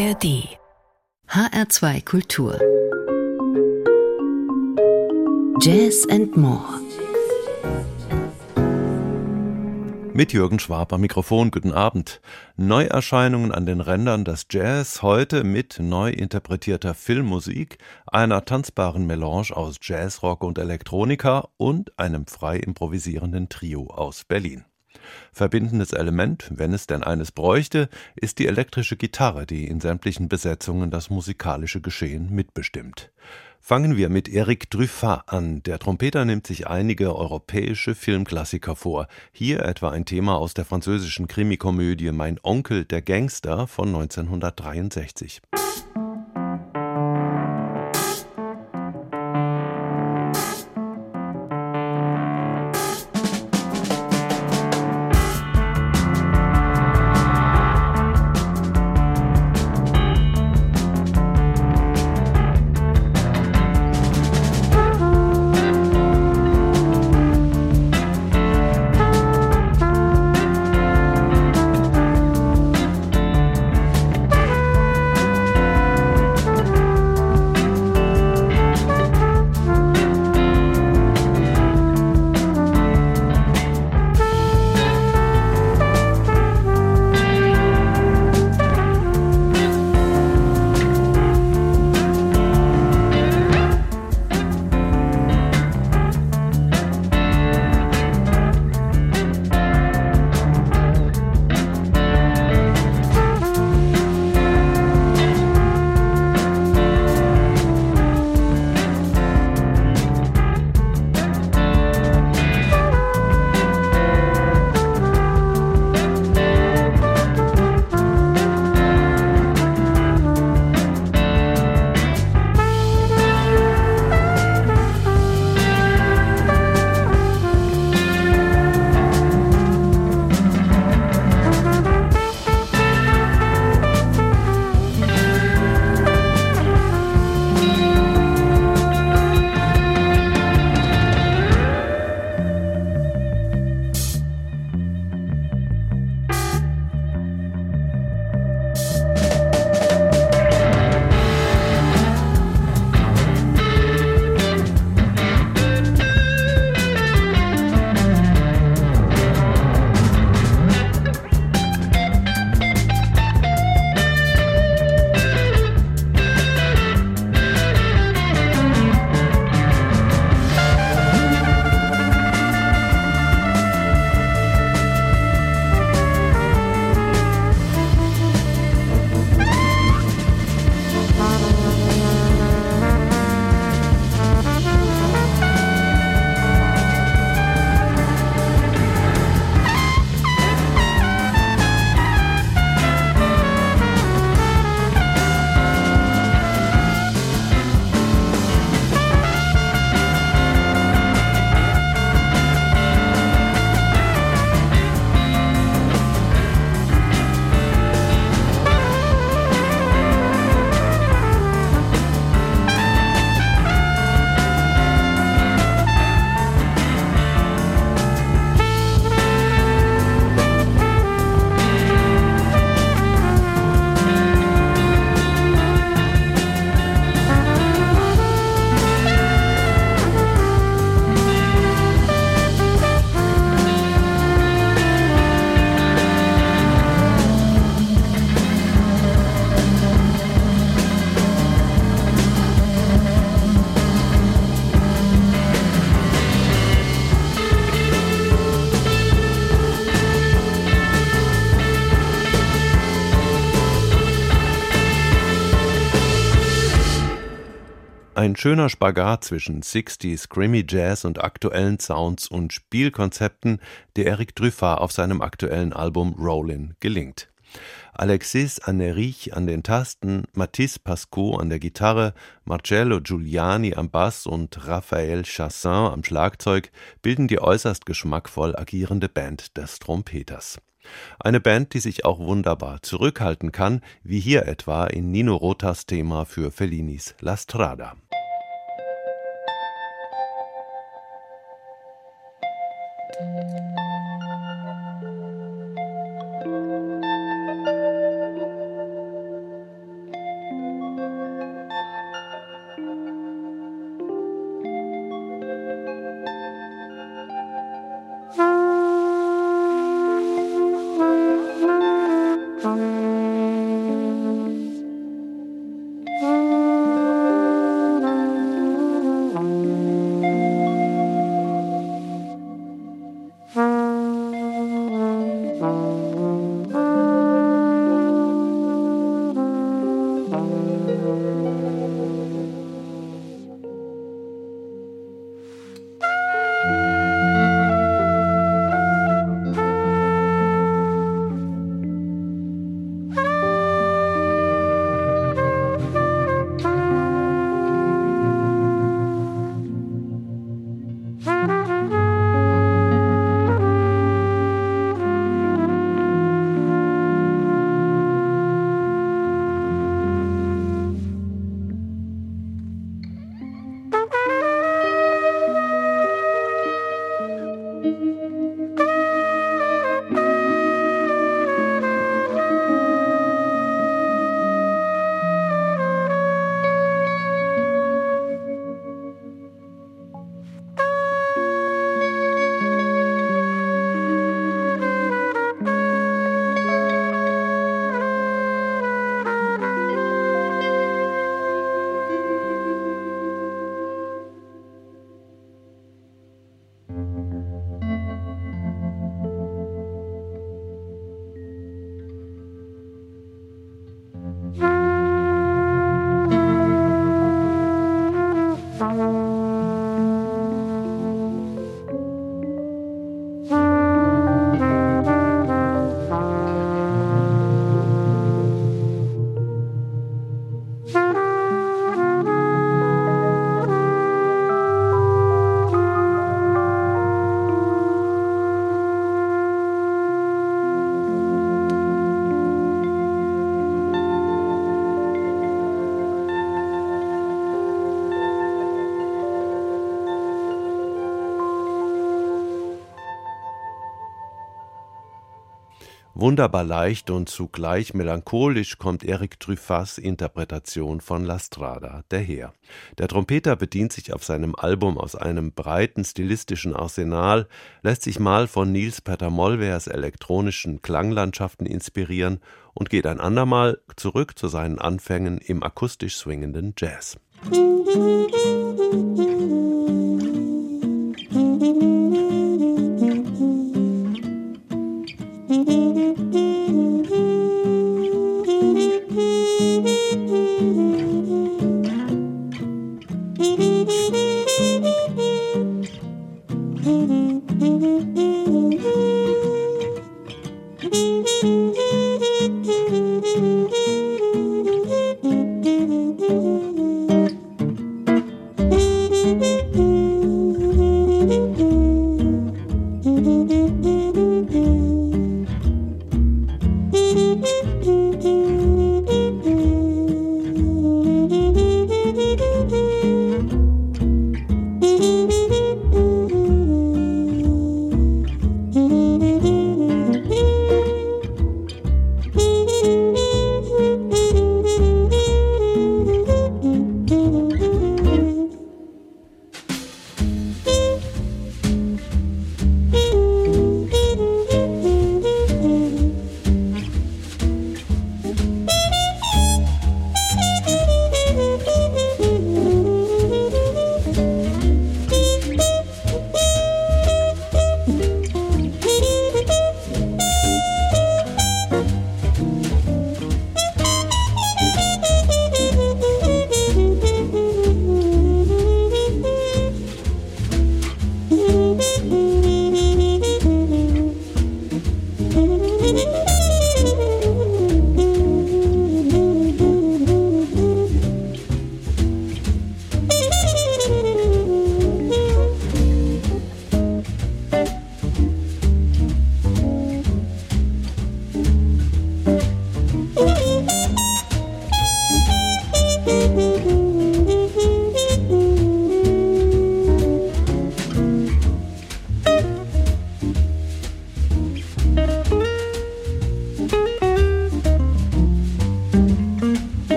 ARD HR2 Kultur Jazz and More Mit Jürgen Schwab am Mikrofon, guten Abend. Neuerscheinungen an den Rändern des Jazz, heute mit neu interpretierter Filmmusik, einer tanzbaren Melange aus Jazzrock und Elektronika und einem frei improvisierenden Trio aus Berlin. Verbindendes Element, wenn es denn eines bräuchte, ist die elektrische Gitarre, die in sämtlichen Besetzungen das musikalische Geschehen mitbestimmt. Fangen wir mit Eric Truffat an. Der Trompeter nimmt sich einige europäische Filmklassiker vor. Hier etwa ein Thema aus der französischen Krimikomödie Mein Onkel der Gangster von 1963. Ein schöner Spagat zwischen 60s Screamy Jazz und aktuellen Sounds und Spielkonzepten, der Eric Truffat auf seinem aktuellen Album Rollin gelingt. Alexis Anerich an den Tasten, Mathis Pascot an der Gitarre, Marcello Giuliani am Bass und Raphael Chassin am Schlagzeug bilden die äußerst geschmackvoll agierende Band des Trompeters. Eine Band, die sich auch wunderbar zurückhalten kann, wie hier etwa in Nino Rotas Thema für Fellinis La Strada. Wunderbar leicht und zugleich melancholisch kommt Eric Truffats Interpretation von La Strada daher. Der Trompeter bedient sich auf seinem Album aus einem breiten stilistischen Arsenal, lässt sich mal von Niels Peter Mollwehrs elektronischen Klanglandschaften inspirieren und geht ein andermal zurück zu seinen Anfängen im akustisch swingenden Jazz. Musik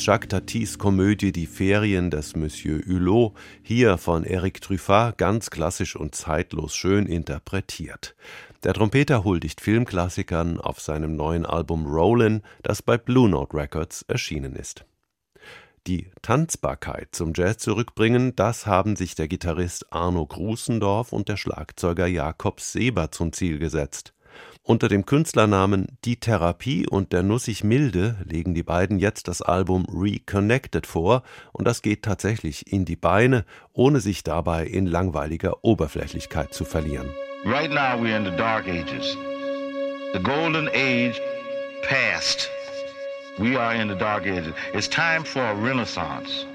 aus Jacques Tatis Komödie Die Ferien des Monsieur Hulot, hier von Eric Truffat ganz klassisch und zeitlos schön interpretiert. Der Trompeter huldigt Filmklassikern auf seinem neuen Album Rollin', das bei Blue Note Records erschienen ist. Die Tanzbarkeit zum Jazz zurückbringen, das haben sich der Gitarrist Arno Grusendorf und der Schlagzeuger Jakob Seber zum Ziel gesetzt. Unter dem Künstlernamen Die Therapie und der Nussig Milde legen die beiden jetzt das Album Reconnected vor und das geht tatsächlich in die Beine, ohne sich dabei in langweiliger Oberflächlichkeit zu verlieren. Right now we're in the dark ages. The golden age passed. We are in the dark ages. It's time for a renaissance.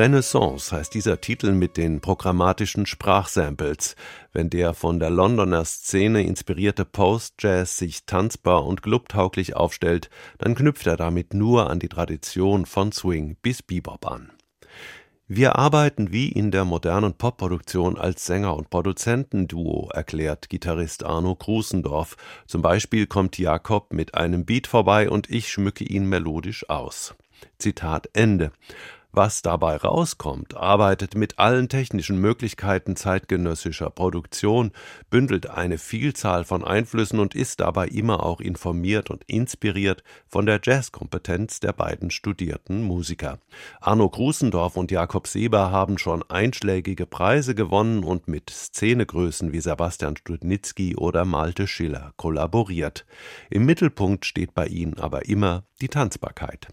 Renaissance heißt dieser Titel mit den programmatischen Sprachsamples. Wenn der von der Londoner Szene inspirierte Post-Jazz sich tanzbar und clubtauglich aufstellt, dann knüpft er damit nur an die Tradition von Swing bis Bebop an. Wir arbeiten wie in der modernen Popproduktion als Sänger- und Produzentenduo, erklärt Gitarrist Arno Krusendorf. Zum Beispiel kommt Jakob mit einem Beat vorbei und ich schmücke ihn melodisch aus. Zitat Ende. Was dabei rauskommt, arbeitet mit allen technischen Möglichkeiten zeitgenössischer Produktion, bündelt eine Vielzahl von Einflüssen und ist dabei immer auch informiert und inspiriert von der Jazzkompetenz der beiden studierten Musiker. Arno Grusendorf und Jakob Seber haben schon einschlägige Preise gewonnen und mit Szenegrößen wie Sebastian Studnitzky oder Malte Schiller kollaboriert. Im Mittelpunkt steht bei ihnen aber immer die Tanzbarkeit.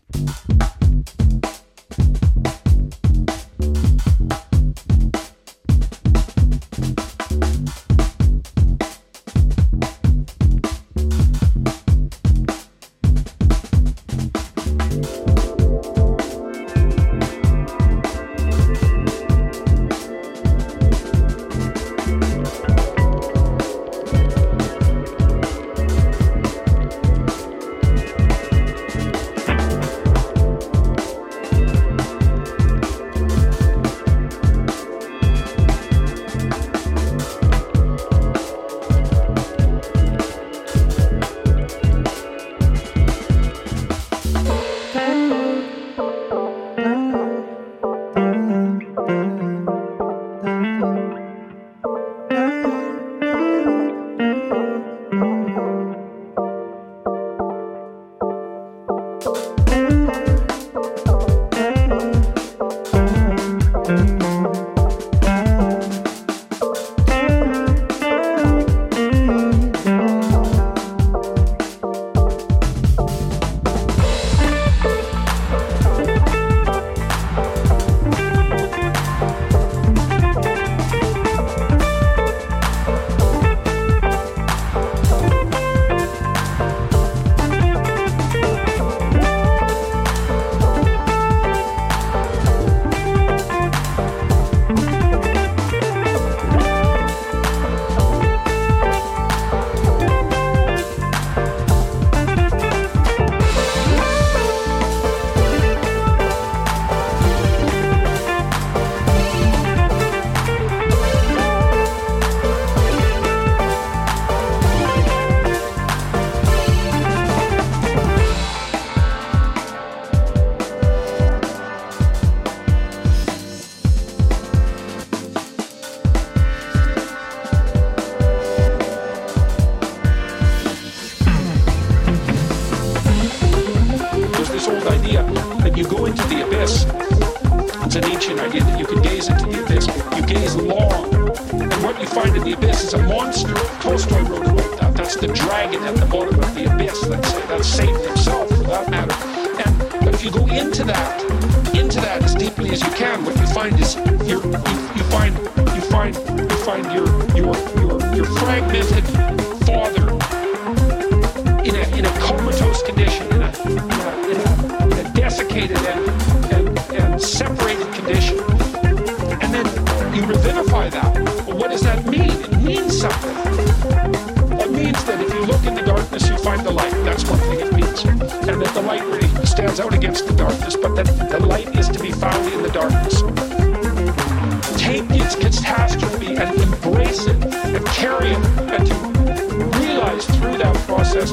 Is a monster. Tolstoy wrote about that. That's the dragon at the bottom of the abyss. That's, that's Satan himself, for that matter. And but if you go into that, into that as deeply as you can, what you find is you you find you find you find your your your your fragmented father in a in a comatose condition, in a in a, in a, in a desiccated and, and and something. It means that if you look in the darkness, you find the light. That's one thing it means, and that the light really stands out against the darkness, but that the light is to be found in the darkness. Take its catastrophe and embrace it and carry it and to realize through that process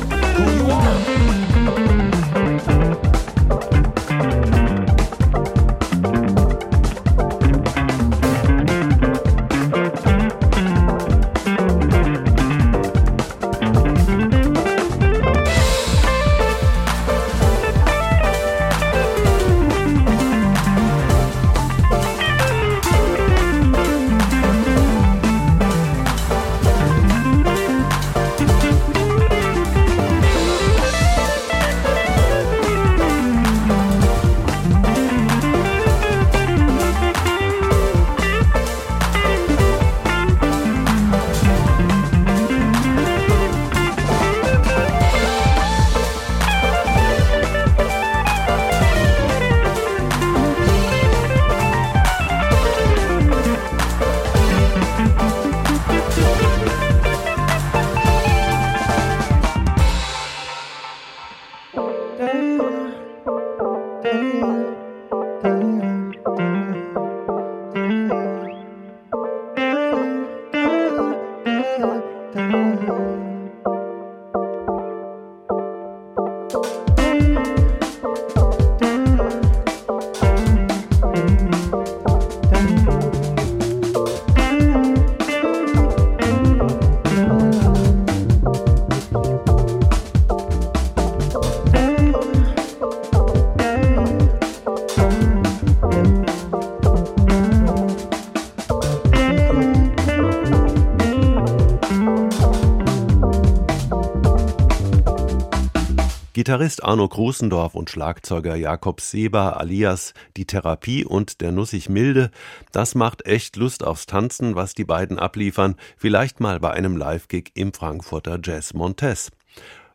Gitarrist Arno Grusendorf und Schlagzeuger Jakob Seber alias Die Therapie und der Nussig Milde, das macht echt Lust aufs Tanzen, was die beiden abliefern, vielleicht mal bei einem Live-Gig im Frankfurter Jazz Montes.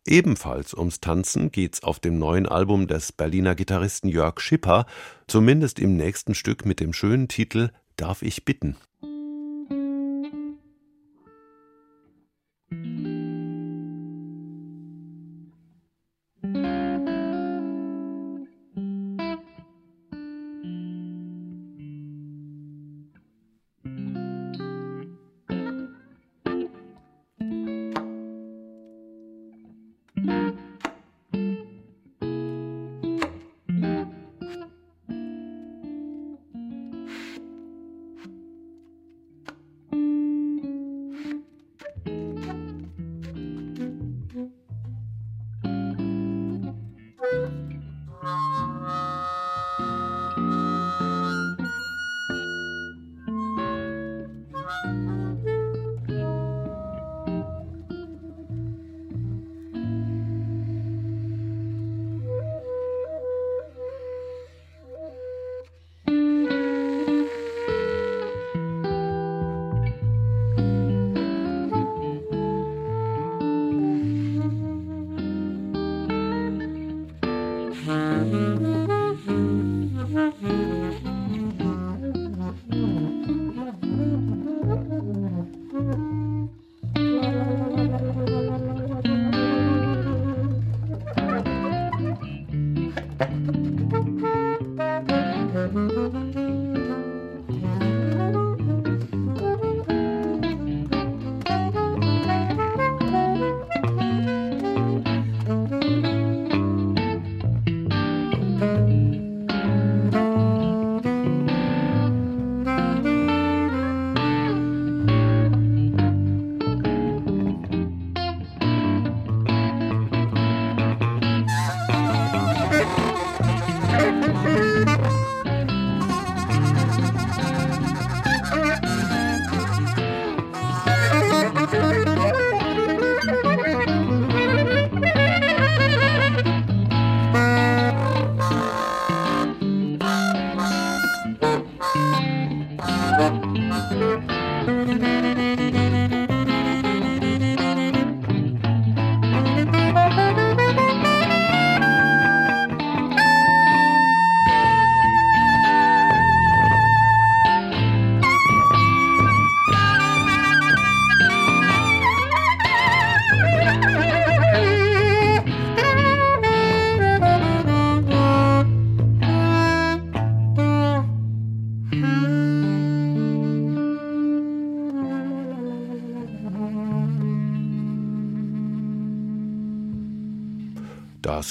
Ebenfalls ums Tanzen geht's auf dem neuen Album des Berliner Gitarristen Jörg Schipper, zumindest im nächsten Stück mit dem schönen Titel Darf ich bitten.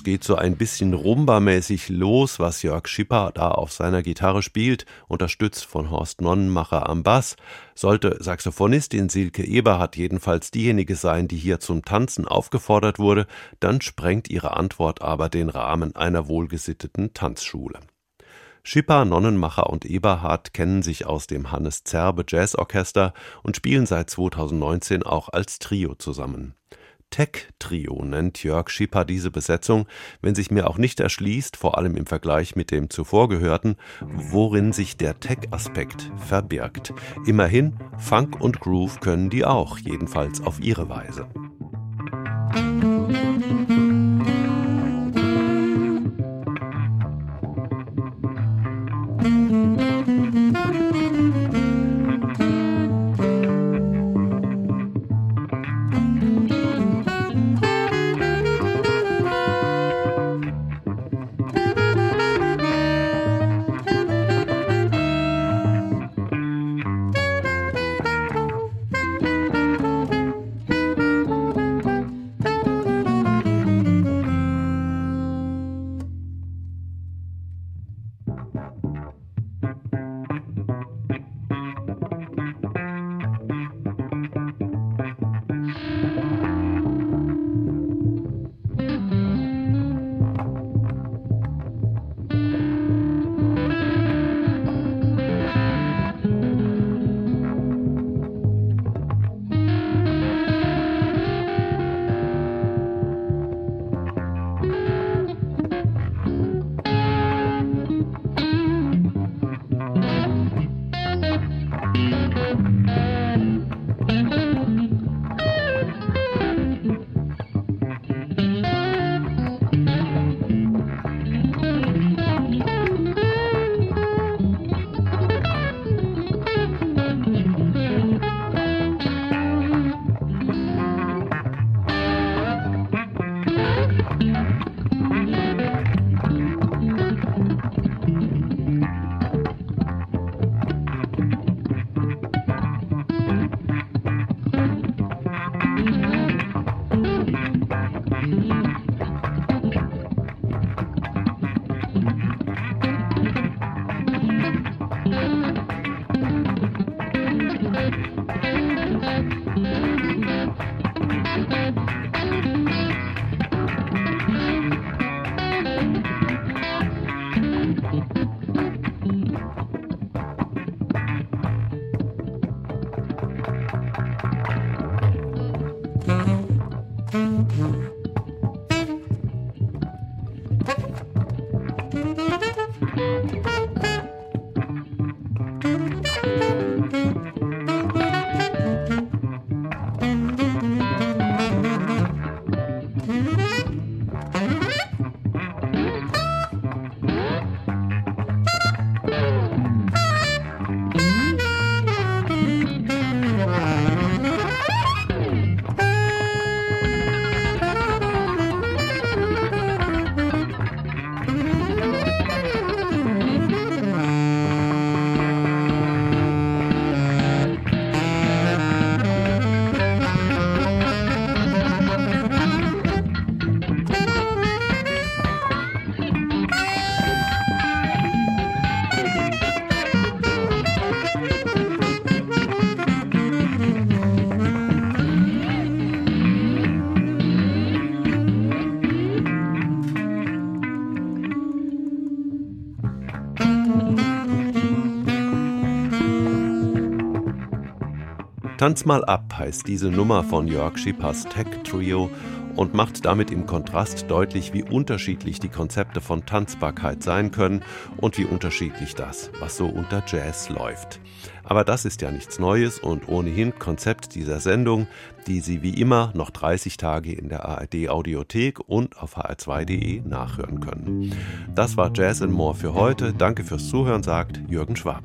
Geht so ein bisschen rumbamäßig los, was Jörg Schipper da auf seiner Gitarre spielt, unterstützt von Horst Nonnenmacher am Bass. Sollte Saxophonistin Silke Eberhardt jedenfalls diejenige sein, die hier zum Tanzen aufgefordert wurde, dann sprengt ihre Antwort aber den Rahmen einer wohlgesitteten Tanzschule. Schipper, Nonnenmacher und Eberhard kennen sich aus dem Hannes Zerbe Jazzorchester und spielen seit 2019 auch als Trio zusammen. Tech-Trio nennt Jörg Schipper diese Besetzung, wenn sich mir auch nicht erschließt, vor allem im Vergleich mit dem zuvor gehörten, worin sich der Tech-Aspekt verbirgt. Immerhin, Funk und Groove können die auch, jedenfalls auf ihre Weise. Tanz mal ab heißt diese Nummer von Jörg Schippers Tech Trio und macht damit im Kontrast deutlich, wie unterschiedlich die Konzepte von Tanzbarkeit sein können und wie unterschiedlich das, was so unter Jazz läuft. Aber das ist ja nichts Neues und ohnehin Konzept dieser Sendung, die Sie wie immer noch 30 Tage in der ARD Audiothek und auf hr2.de nachhören können. Das war Jazz and More für heute. Danke fürs Zuhören, sagt Jürgen Schwab.